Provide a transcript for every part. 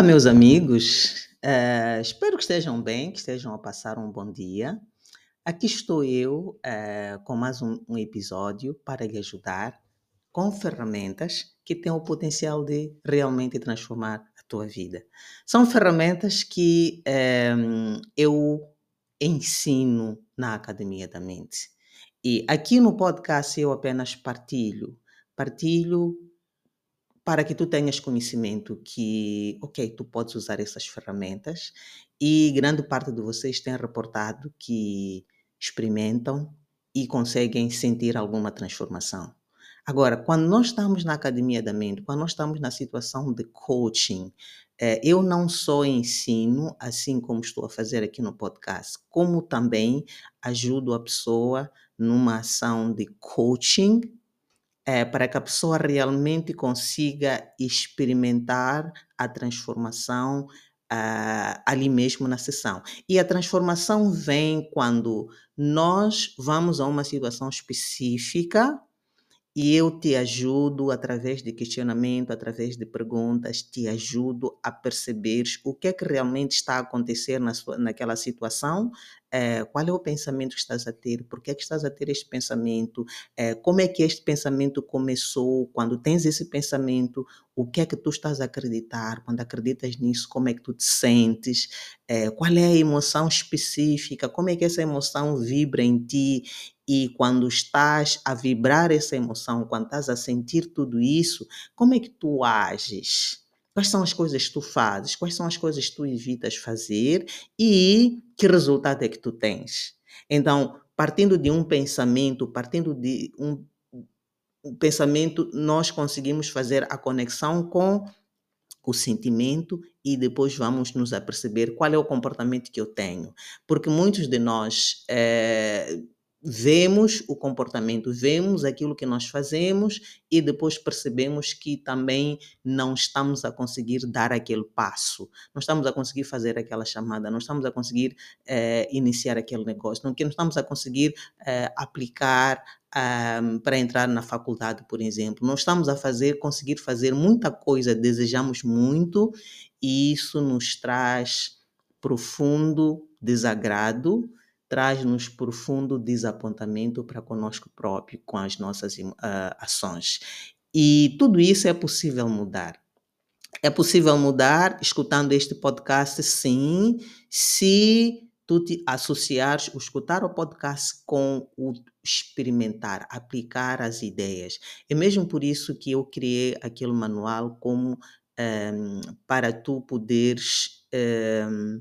Olá, meus amigos. Uh, espero que estejam bem, que estejam a passar um bom dia. Aqui estou eu uh, com mais um, um, episódio para lhe ajudar com ferramentas que têm o potencial de realmente transformar a tua vida. São ferramentas que um, eu ensino na Academia da Mente. E aqui no podcast eu apenas partilho. Partilho para que tu tenhas conhecimento que, ok, tu podes usar essas ferramentas e grande parte de vocês tem reportado que experimentam e conseguem sentir alguma transformação. Agora, quando nós estamos na academia da mente, quando nós estamos na situação de coaching, eh, eu não só ensino, assim como estou a fazer aqui no podcast, como também ajudo a pessoa numa ação de coaching é, para que a pessoa realmente consiga experimentar a transformação uh, ali mesmo na sessão. E a transformação vem quando nós vamos a uma situação específica e eu te ajudo através de questionamento, através de perguntas, te ajudo a perceber o que é que realmente está a acontecer na sua, naquela situação, é, qual é o pensamento que estás a ter, por que é que estás a ter este pensamento, é, como é que este pensamento começou, quando tens esse pensamento, o que é que tu estás a acreditar, quando acreditas nisso, como é que tu te sentes, é, qual é a emoção específica, como é que essa emoção vibra em ti e quando estás a vibrar essa emoção, quando estás a sentir tudo isso, como é que tu ages? Quais são as coisas que tu fazes? Quais são as coisas que tu evitas fazer? E que resultado é que tu tens? Então, partindo de um pensamento, partindo de um, pensamento, nós conseguimos fazer a conexão com o sentimento e depois vamos nos aperceber qual é o comportamento que eu tenho. Porque muitos de nós é, vemos o comportamento, vemos aquilo que nós fazemos e depois percebemos que também não estamos a conseguir dar aquele passo, não estamos a conseguir fazer aquela chamada, não estamos a conseguir eh, iniciar aquele negócio, não, não estamos a conseguir eh, aplicar para entrar na faculdade, por exemplo. Não estamos a fazer, conseguir fazer muita coisa, desejamos muito e isso nos traz profundo desagrado traz-nos profundo desapontamento para conosco próprio com as nossas uh, ações. E tudo isso é possível mudar. É possível mudar escutando este podcast, sim, se tu te associares, escutar o podcast com o experimentar, aplicar as ideias. É mesmo por isso que eu criei aquele manual como um, ehm, para tu poderes um, ehm,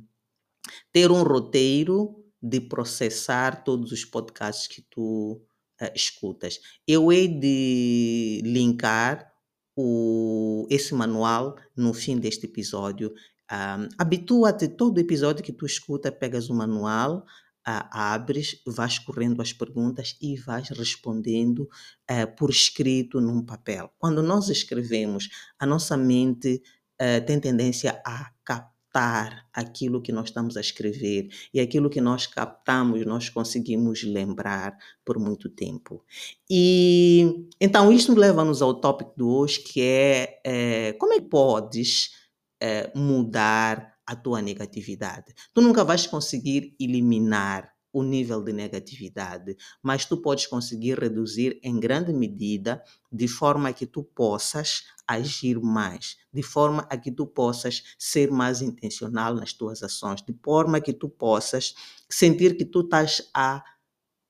ter um roteiro de processar todos os podcasts que tu uh, escutas. Eu hei de linkar o, esse manual no fim deste episódio. Um, Habitua-te, todo episódio que tu escuta, pegas o manual, uh, abres, vais correndo as perguntas e vais respondendo uh, por escrito num papel. Quando nós escrevemos, a nossa mente uh, tem tendência a captar captar aquilo que nós estamos a escrever e aquilo que nós captamos nós conseguimos lembrar por muito tempo. E então isto leva-nos ao tópico de hoje que é, é como é que podes é, mudar a tua negatividade. Tu nunca vais conseguir eliminar o nível de negatividade, mas tu podes conseguir reduzir em grande medida de forma que tu possas agir mais, de forma a que tu possas ser mais intencional nas tuas ações, de forma que tu possas sentir que tu estás a,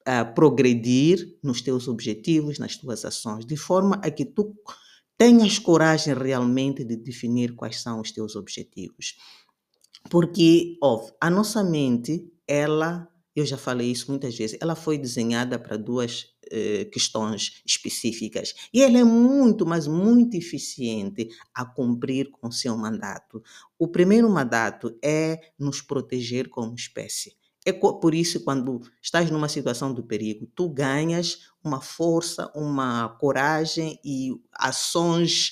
a progredir nos teus objetivos, nas tuas ações, de forma a que tu tenhas coragem realmente de definir quais são os teus objetivos. Porque, ó, a nossa mente, ela eu já falei isso muitas vezes, ela foi desenhada para duas eh, questões específicas. E ele é muito, mas muito eficiente a cumprir com seu mandato. O primeiro mandato é nos proteger como espécie. É por isso, quando estás numa situação de perigo, tu ganhas uma força, uma coragem e ações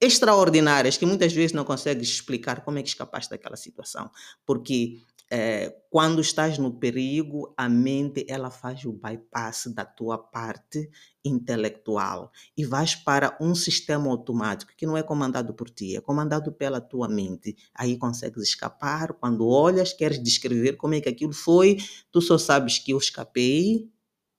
extraordinárias que muitas vezes não consegues explicar como é que escapaste daquela situação. Porque é, quando estás no perigo, a mente ela faz o bypass da tua parte intelectual e vais para um sistema automático que não é comandado por ti, é comandado pela tua mente. Aí consegues escapar. Quando olhas, queres descrever como é que aquilo foi, tu só sabes que eu escapei,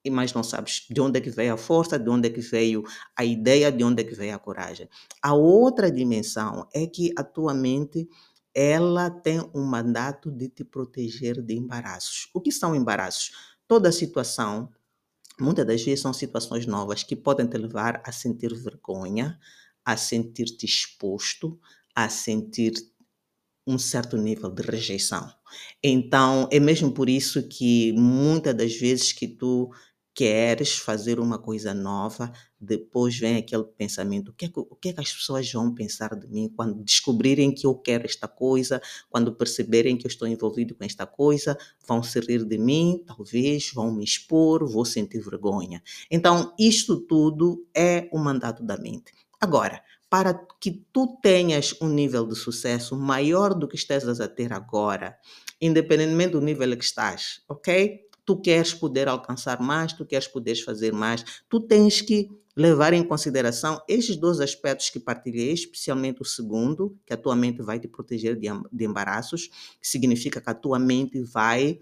e mais não sabes de onde é que veio a força, de onde é que veio a ideia, de onde é que veio a coragem. A outra dimensão é que a tua mente ela tem um mandato de te proteger de embaraços. O que são embaraços? Toda situação, muitas das vezes são situações novas que podem te levar a sentir vergonha, a sentir-te exposto, a sentir um certo nível de rejeição. Então, é mesmo por isso que muitas das vezes que tu queres fazer uma coisa nova, depois vem aquele pensamento: o que, é que, o que é que as pessoas vão pensar de mim quando descobrirem que eu quero esta coisa, quando perceberem que eu estou envolvido com esta coisa, vão se rir de mim, talvez vão me expor, vou sentir vergonha. Então, isto tudo é o mandato da mente. Agora, para que tu tenhas um nível de sucesso maior do que estás a ter agora, independentemente do nível que estás, ok? Tu queres poder alcançar mais, tu queres poder fazer mais, tu tens que levar em consideração estes dois aspectos que partilhei, especialmente o segundo, que a tua mente vai te proteger de embaraços, que significa que a tua mente vai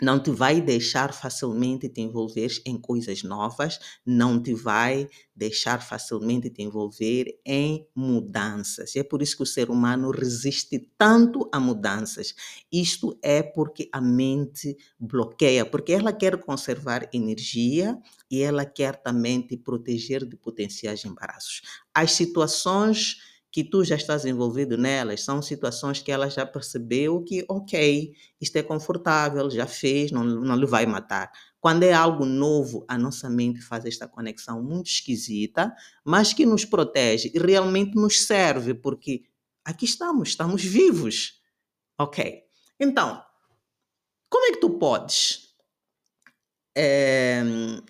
não te vai deixar facilmente te envolver em coisas novas, não te vai deixar facilmente te envolver em mudanças. E é por isso que o ser humano resiste tanto a mudanças. Isto é porque a mente bloqueia, porque ela quer conservar energia e ela quer também te proteger de potenciais embaraços. As situações que tu já estás envolvido nelas, são situações que ela já percebeu que, ok, isto é confortável, já fez, não, não lhe vai matar. Quando é algo novo, a nossa mente faz esta conexão muito esquisita, mas que nos protege e realmente nos serve, porque aqui estamos, estamos vivos. Ok? Então, como é que tu podes é,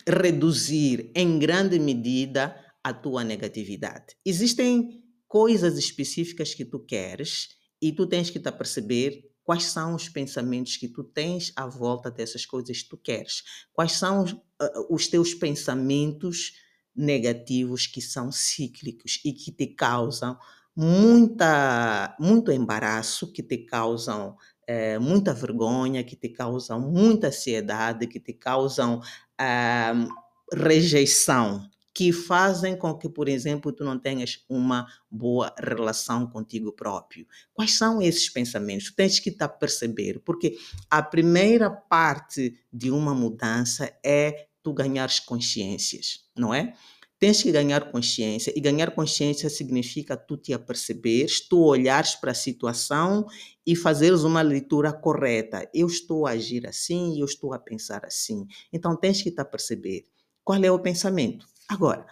reduzir em grande medida a tua negatividade? Existem coisas específicas que tu queres e tu tens que te perceber quais são os pensamentos que tu tens à volta dessas coisas que tu queres. Quais são os, uh, os teus pensamentos negativos que são cíclicos e que te causam muita, muito embaraço, que te causam é, muita vergonha, que te causam muita ansiedade, que te causam uh, rejeição que fazem com que, por exemplo, tu não tenhas uma boa relação contigo próprio. Quais são esses pensamentos? Tu tens que a perceber, porque a primeira parte de uma mudança é tu ganhares consciências, não é? Tens que ganhar consciência, e ganhar consciência significa tu te aperceberes, tu olhares para a situação e fazeres uma leitura correta. Eu estou a agir assim, eu estou a pensar assim. Então tens que te aperceber. Qual é o pensamento? Agora,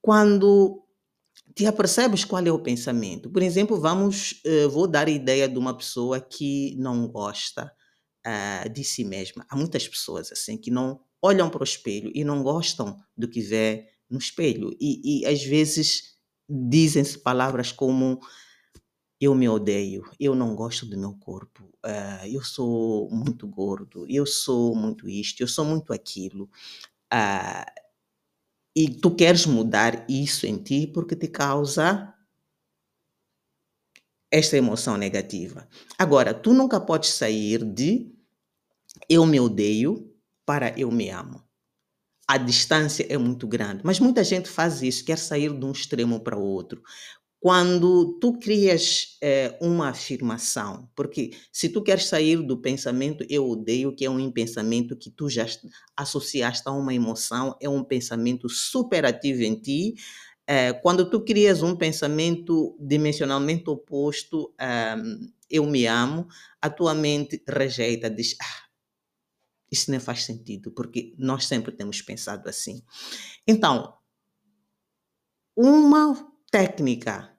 quando te apercebes qual é o pensamento, por exemplo, vamos, uh, vou dar a ideia de uma pessoa que não gosta uh, de si mesma. Há muitas pessoas assim que não olham para o espelho e não gostam do que vê no espelho e, e às vezes dizem-se palavras como eu me odeio, eu não gosto do meu corpo, uh, eu sou muito gordo, eu sou muito isto, eu sou muito aquilo. Uh, e tu queres mudar isso em ti porque te causa esta emoção negativa. Agora, tu nunca podes sair de eu me odeio para eu me amo. A distância é muito grande, mas muita gente faz isso, quer sair de um extremo para o outro. Quando tu crias é, uma afirmação, porque se tu queres sair do pensamento eu odeio, que é um pensamento que tu já associaste a uma emoção, é um pensamento superativo em ti, é, quando tu crias um pensamento dimensionalmente oposto, é, eu me amo, a tua mente rejeita, diz, ah, Isso nem faz sentido, porque nós sempre temos pensado assim. Então, uma técnica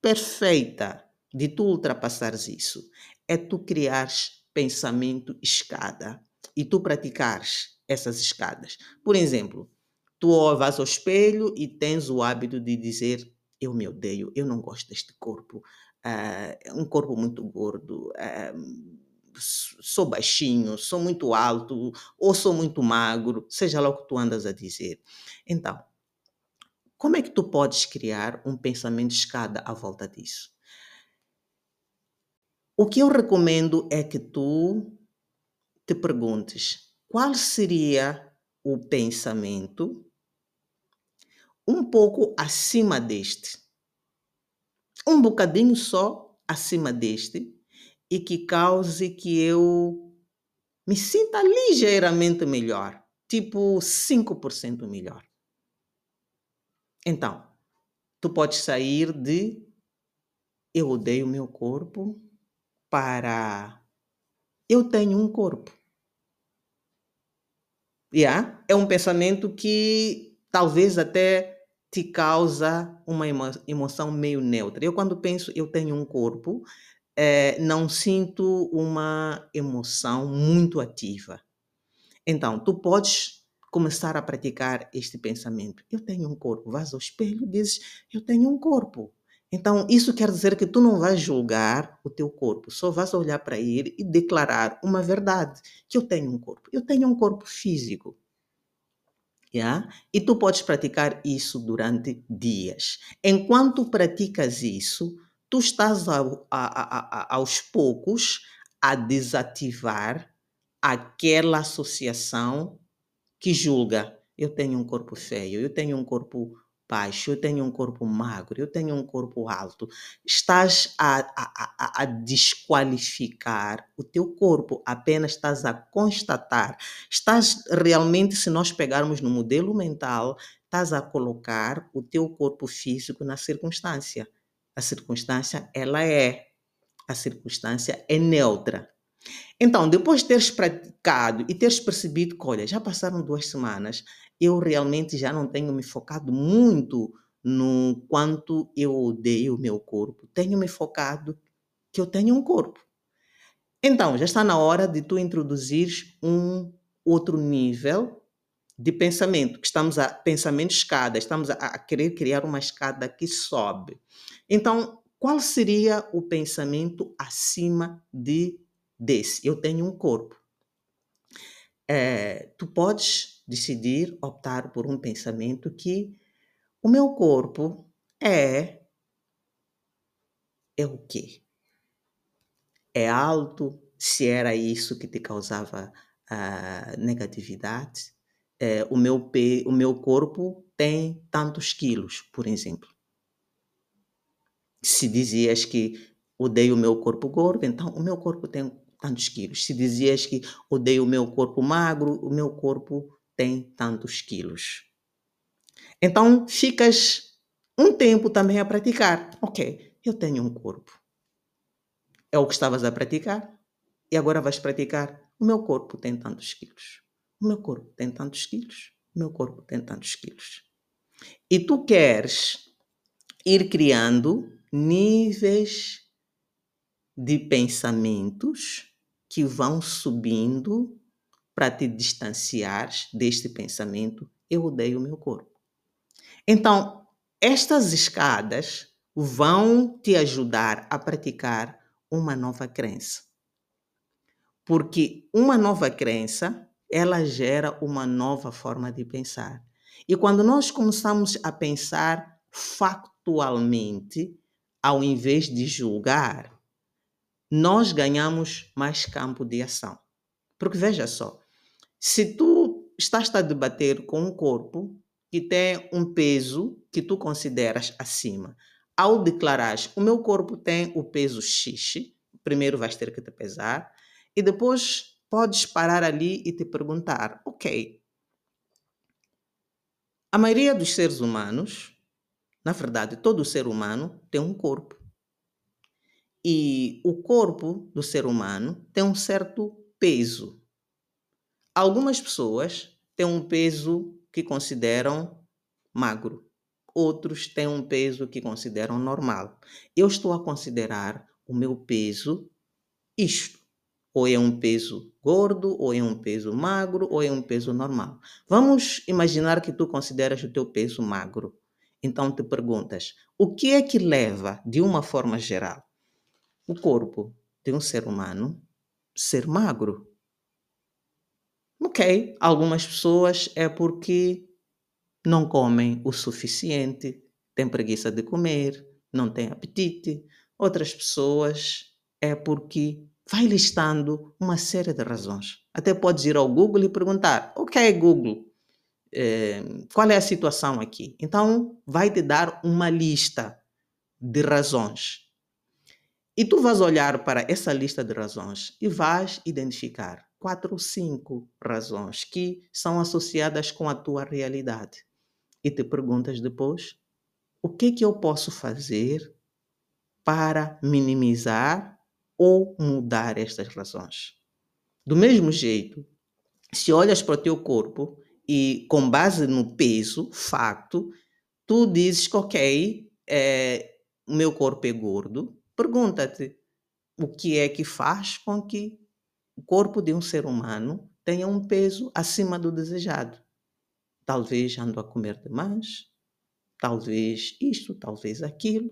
perfeita de tu ultrapassares isso é tu criares pensamento escada e tu praticares essas escadas. Por exemplo, tu vais ao espelho e tens o hábito de dizer eu me odeio, eu não gosto deste corpo, uh, um corpo muito gordo, uh, sou baixinho, sou muito alto ou sou muito magro, seja lá o que tu andas a dizer. Então, como é que tu podes criar um pensamento escada à volta disso? O que eu recomendo é que tu te perguntes qual seria o pensamento um pouco acima deste. Um bocadinho só acima deste e que cause que eu me sinta ligeiramente melhor, tipo 5% melhor. Então, tu podes sair de eu odeio meu corpo para eu tenho um corpo. Yeah? É um pensamento que talvez até te causa uma emoção meio neutra. Eu quando penso eu tenho um corpo, eh, não sinto uma emoção muito ativa. Então, tu podes começar a praticar este pensamento. Eu tenho um corpo. Vais ao espelho dizes, eu tenho um corpo. Então, isso quer dizer que tu não vais julgar o teu corpo, só vais olhar para ele e declarar uma verdade, que eu tenho um corpo. Eu tenho um corpo físico. Yeah? E tu podes praticar isso durante dias. Enquanto praticas isso, tu estás a, a, a, aos poucos a desativar aquela associação que julga. Eu tenho um corpo feio, eu tenho um corpo baixo, eu tenho um corpo magro, eu tenho um corpo alto. Estás a, a, a, desqualificar o teu corpo, apenas estás a constatar. Estás realmente, se nós pegarmos no modelo mental, estás a colocar o teu corpo físico na circunstância. A circunstância, ela é. A circunstância é neutra. Então, depois de teres praticado e teres percebido que, olha, já passaram duas semanas, eu realmente já não tenho me focado muito no quanto eu odeio o meu corpo. Tenho me focado que eu tenho um corpo. Então, já está na hora de tu introduzir um outro nível de pensamento, que estamos a pensamento escada, estamos a, a querer criar uma escada que sobe. Então, qual seria o pensamento acima de desse? Eu tenho um corpo. É, tu podes decidir optar por um pensamento que o meu corpo é é o quê? É alto? Se era isso que te causava uh, negatividade? É, o, meu pe o meu corpo tem tantos quilos, por exemplo se dizias que odeio o meu corpo gordo, então o meu corpo tem tantos quilos. Se dizias que odeio o meu corpo magro, o meu corpo tem tantos quilos. Então ficas um tempo também a praticar. Ok, eu tenho um corpo. É o que estavas a praticar e agora vais praticar. O meu corpo tem tantos quilos. O meu corpo tem tantos quilos. O meu corpo tem tantos quilos. E tu queres ir criando níveis de pensamentos que vão subindo para te distanciar deste pensamento, eu odeio o meu corpo. Então, estas escadas vão te ajudar a praticar uma nova crença. Porque uma nova crença, ela gera uma nova forma de pensar. E quando nós começamos a pensar factualmente, ao invés de julgar, nós ganhamos mais campo de ação. Porque veja só, se tu estás a debater com um corpo que tem um peso que tu consideras acima, ao declarares o meu corpo tem o peso X, primeiro vais ter que te pesar e depois podes parar ali e te perguntar, ok, a maioria dos seres humanos na verdade, todo ser humano tem um corpo. E o corpo do ser humano tem um certo peso. Algumas pessoas têm um peso que consideram magro, outros têm um peso que consideram normal. Eu estou a considerar o meu peso isto. Ou é um peso gordo, ou é um peso magro, ou é um peso normal. Vamos imaginar que tu consideras o teu peso magro. Então te perguntas: o que é que leva, de uma forma geral, o corpo de um ser humano ser magro? Ok, algumas pessoas é porque não comem o suficiente, têm preguiça de comer, não têm apetite. Outras pessoas é porque vai listando uma série de razões. Até podes ir ao Google e perguntar: Ok, Google, eh, qual é a situação aqui? Então, vai te dar uma lista de razões. E tu vais olhar para essa lista de razões e vais identificar quatro ou cinco razões que são associadas com a tua realidade. E te perguntas depois: o que é que eu posso fazer para minimizar ou mudar estas razões. Do mesmo jeito, se olhas para o teu corpo e com base no peso, facto, tu dizes que, ok, é, o meu corpo é gordo, pergunta-te o que é que faz com que o corpo de um ser humano tenha um peso acima do desejado. Talvez ando a comer demais, talvez isto, talvez aquilo.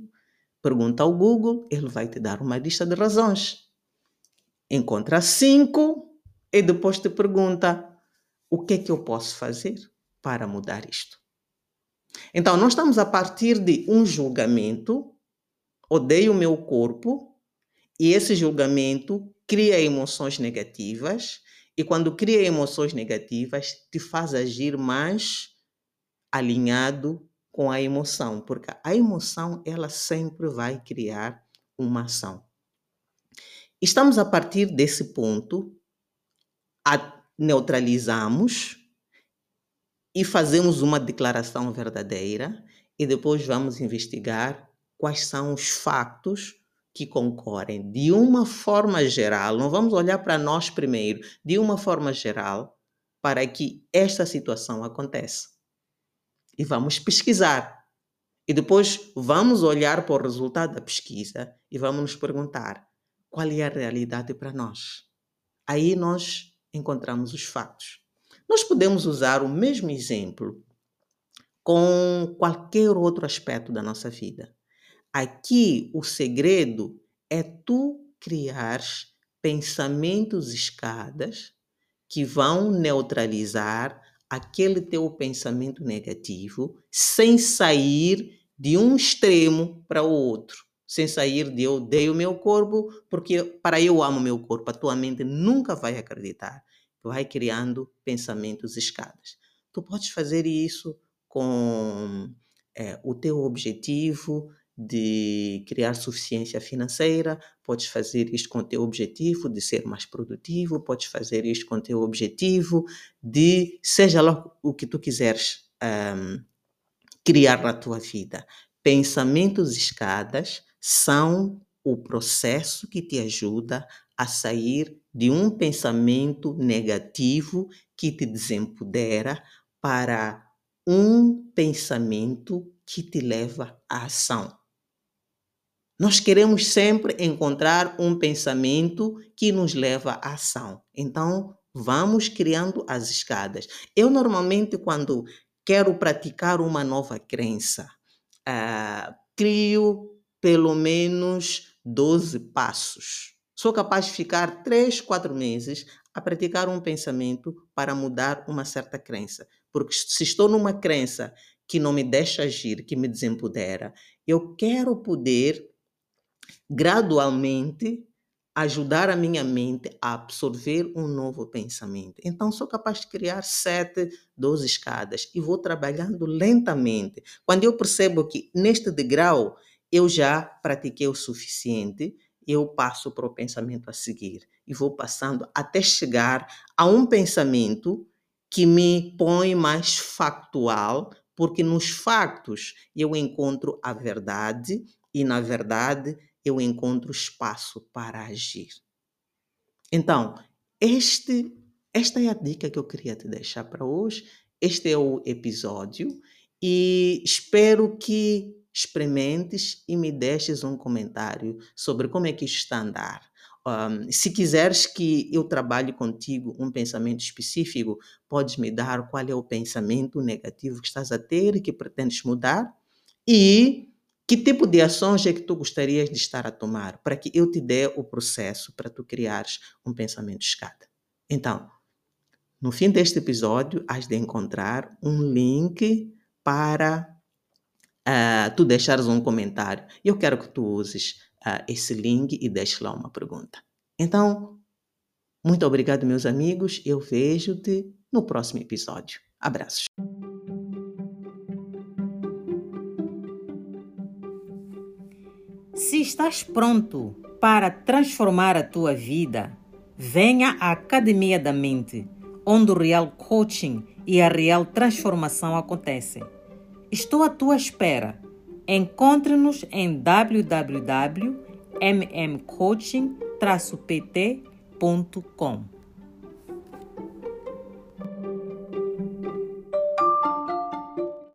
Pergunta ao Google, ele vai te dar uma lista de razões. Encontra cinco e depois te pergunta: o que é que eu posso fazer para mudar isto? Então, nós estamos a partir de um julgamento, odeio o meu corpo, e esse julgamento cria emoções negativas, e quando cria emoções negativas, te faz agir mais alinhado com a emoção, porque a emoção ela sempre vai criar uma ação. Estamos a partir desse ponto a neutralizamos e fazemos uma declaração verdadeira e depois vamos investigar quais são os fatos que concorrem de uma forma geral. Não vamos olhar para nós primeiro, de uma forma geral, para que esta situação aconteça e vamos pesquisar. E depois vamos olhar para o resultado da pesquisa e vamos nos perguntar qual é a realidade para nós. Aí nós encontramos os fatos. Nós podemos usar o mesmo exemplo com qualquer outro aspecto da nossa vida. Aqui o segredo é tu criar pensamentos escadas que vão neutralizar aquele teu pensamento negativo sem sair de um extremo para o outro. Sem sair de eu odeio meu corpo, porque para eu amo meu corpo, a tua mente nunca vai acreditar. Vai criando pensamentos escadas. Tu podes fazer isso com é, o teu objetivo de criar suficiência financeira, podes fazer isto com o teu objetivo de ser mais produtivo, podes fazer isto com o teu objetivo de, seja lá o que tu quiseres um, criar na tua vida. Pensamentos escadas são o processo que te ajuda a sair de um pensamento negativo que te desempodera para um pensamento que te leva à ação. Nós queremos sempre encontrar um pensamento que nos leva à ação. Então, vamos criando as escadas. Eu, normalmente, quando quero praticar uma nova crença, uh, crio pelo menos 12 passos. Sou capaz de ficar 3, 4 meses a praticar um pensamento para mudar uma certa crença. Porque se estou numa crença que não me deixa agir, que me desempodera, eu quero poder gradualmente ajudar a minha mente a absorver um novo pensamento. Então, sou capaz de criar sete, doze escadas e vou trabalhando lentamente. Quando eu percebo que neste degrau eu já pratiquei o suficiente, eu passo para o pensamento a seguir e vou passando até chegar a um pensamento que me põe mais factual, porque nos factos eu encontro a verdade e na verdade eu encontro espaço para agir. Então, este esta é a dica que eu queria te deixar para hoje. Este é o episódio e espero que experimentes e me deixes um comentário sobre como é que isto está a andar. Um, se quiseres que eu trabalhe contigo um pensamento específico, podes me dar qual é o pensamento negativo que estás a ter e que pretendes mudar e que tipo de ações é que tu gostarias de estar a tomar para que eu te dê o processo para tu criares um pensamento escada. Então, no fim deste episódio, has de encontrar um link para uh, tu deixares um comentário. Eu quero que tu uses uh, esse link e deixes lá uma pergunta. Então, muito obrigado, meus amigos. Eu vejo-te no próximo episódio. Abraços. Estás pronto para transformar a tua vida, venha à Academia da Mente, onde o real coaching e a real transformação acontecem. Estou à tua espera. Encontre-nos em www.mmcoaching.pt.com.